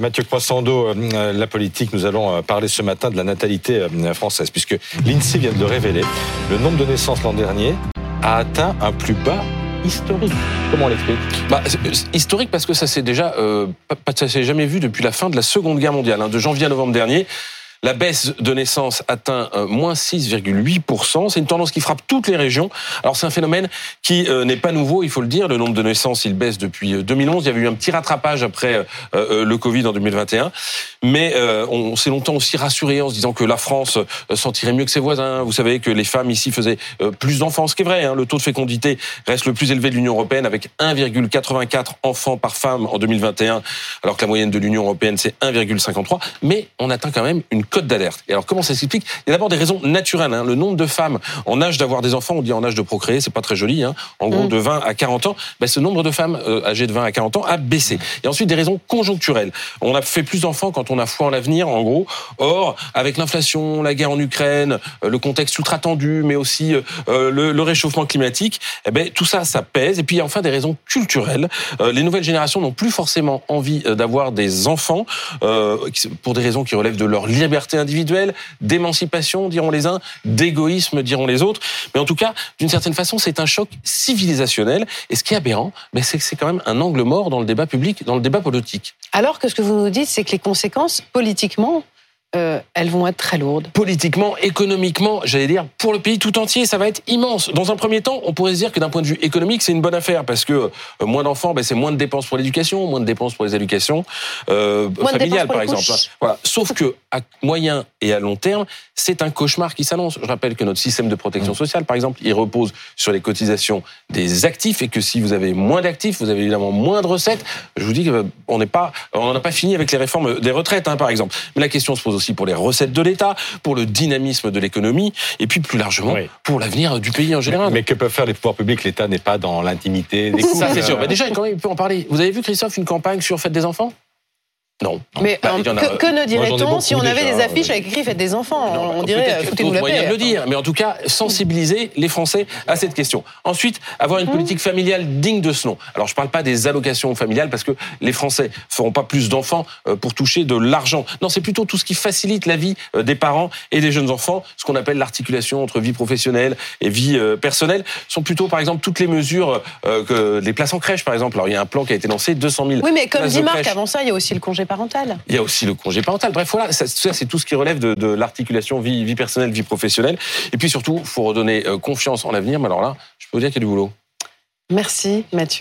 Mathieu Croissando, euh, la politique, nous allons euh, parler ce matin de la natalité euh, française, puisque l'INSEE vient de le révéler. Le nombre de naissances l'an dernier a atteint un plus bas historique. Comment on l'explique? Bah, Historique parce que ça s'est déjà, euh, ça s'est jamais vu depuis la fin de la Seconde Guerre mondiale, hein, de janvier à novembre dernier. La baisse de naissance atteint euh, moins 6,8%. C'est une tendance qui frappe toutes les régions. Alors c'est un phénomène qui euh, n'est pas nouveau, il faut le dire. Le nombre de naissances, il baisse depuis 2011. Euh, il y avait eu un petit rattrapage après le Covid en 2021. Mais on s'est longtemps aussi rassuré en se disant que la France s'en tirait mieux que ses voisins. Vous savez que les femmes ici faisaient plus d'enfants, ce qui est vrai. Hein. Le taux de fécondité reste le plus élevé de l'Union européenne avec 1,84 enfants par femme en 2021, alors que la moyenne de l'Union européenne c'est 1,53. Mais on atteint quand même une code d'alerte. Et alors comment ça s'explique? Il y a d'abord des raisons naturelles. Hein. Le nombre de femmes en âge d'avoir des enfants, on dit en âge de procréer, c'est pas très joli. Hein. En gros, mm. de 20 à 40 ans, ben, ce nombre de femmes euh, âgées de 20 à 40 ans a baissé. Et ensuite des raisons conjoncturelles. On a fait plus d'enfants quand on a foi en l'avenir, en gros. Or, avec l'inflation, la guerre en Ukraine, euh, le contexte ultra tendu, mais aussi euh, le, réchauffement climatique, eh ben, tout ça, ça pèse. Et puis enfin des raisons culturelles. les nouvelles générations n'ont plus forcément envie d'avoir des enfants pour des raisons qui relèvent de leur liberté individuelle, d'émancipation, diront les uns, d'égoïsme, diront les autres. Mais en tout cas, d'une certaine façon, c'est un choc civilisationnel. Et ce qui est aberrant, ben, c'est que c'est quand même un angle mort dans le débat public, dans le débat politique. Alors que ce que vous nous dites, c'est que les conséquences politiquement euh, elles vont être très lourdes. Politiquement, économiquement, j'allais dire, pour le pays tout entier, ça va être immense. Dans un premier temps, on pourrait se dire que d'un point de vue économique, c'est une bonne affaire parce que euh, moins d'enfants, ben, c'est moins de dépenses pour l'éducation, moins de dépenses pour les éducations euh, familiales, par exemple. Voilà. Sauf que à moyen et à long terme, c'est un cauchemar qui s'annonce. Je rappelle que notre système de protection sociale, par exemple, il repose sur les cotisations des actifs et que si vous avez moins d'actifs, vous avez évidemment moins de recettes. Je vous dis qu'on euh, n'est pas, on n'a pas fini avec les réformes des retraites, hein, par exemple. Mais la question se pose aussi pour les recettes de l'État, pour le dynamisme de l'économie, et puis plus largement pour l'avenir du pays en général. Mais, que peuvent faire les pouvoirs publics? L'État n'est pas dans l'intimité des Ça, c'est sûr. Bah, déjà, quand même, il peut en parler. Vous avez vu, Christophe, une campagne sur Fête des enfants? Non. Mais bah, que, ne dirait-on si on avait des affiches avec écrit Faites des enfants On dirait foutez-nous la paix. de le dire, mais en tout cas, sensibiliser les Français à cette question. Ensuite, avoir une mmh. politique familiale digne de ce nom. Alors, je ne parle pas des allocations familiales parce que les Français feront pas plus d'enfants euh, pour toucher de l'argent. Non, c'est plutôt tout ce qui facilite la vie euh, des parents et des jeunes enfants, ce qu'on appelle l'articulation entre vie professionnelle et vie euh, personnelle. Ce sont plutôt, par exemple, toutes les mesures, que, les places en crèche, par exemple. Alors, il y a un plan qui a été lancé, 200 000 Oui, mais comme dit Marc, avant ça, il y a aussi le congé il y a aussi le congé parental. Bref, voilà, ça, c'est tout ce qui relève de, l'articulation vie, vie personnelle, vie professionnelle. Et puis surtout, il faut redonner euh, confiance en l'avenir. Mais alors là, je peux vous dire qu'il y a du boulot. Merci Mathieu.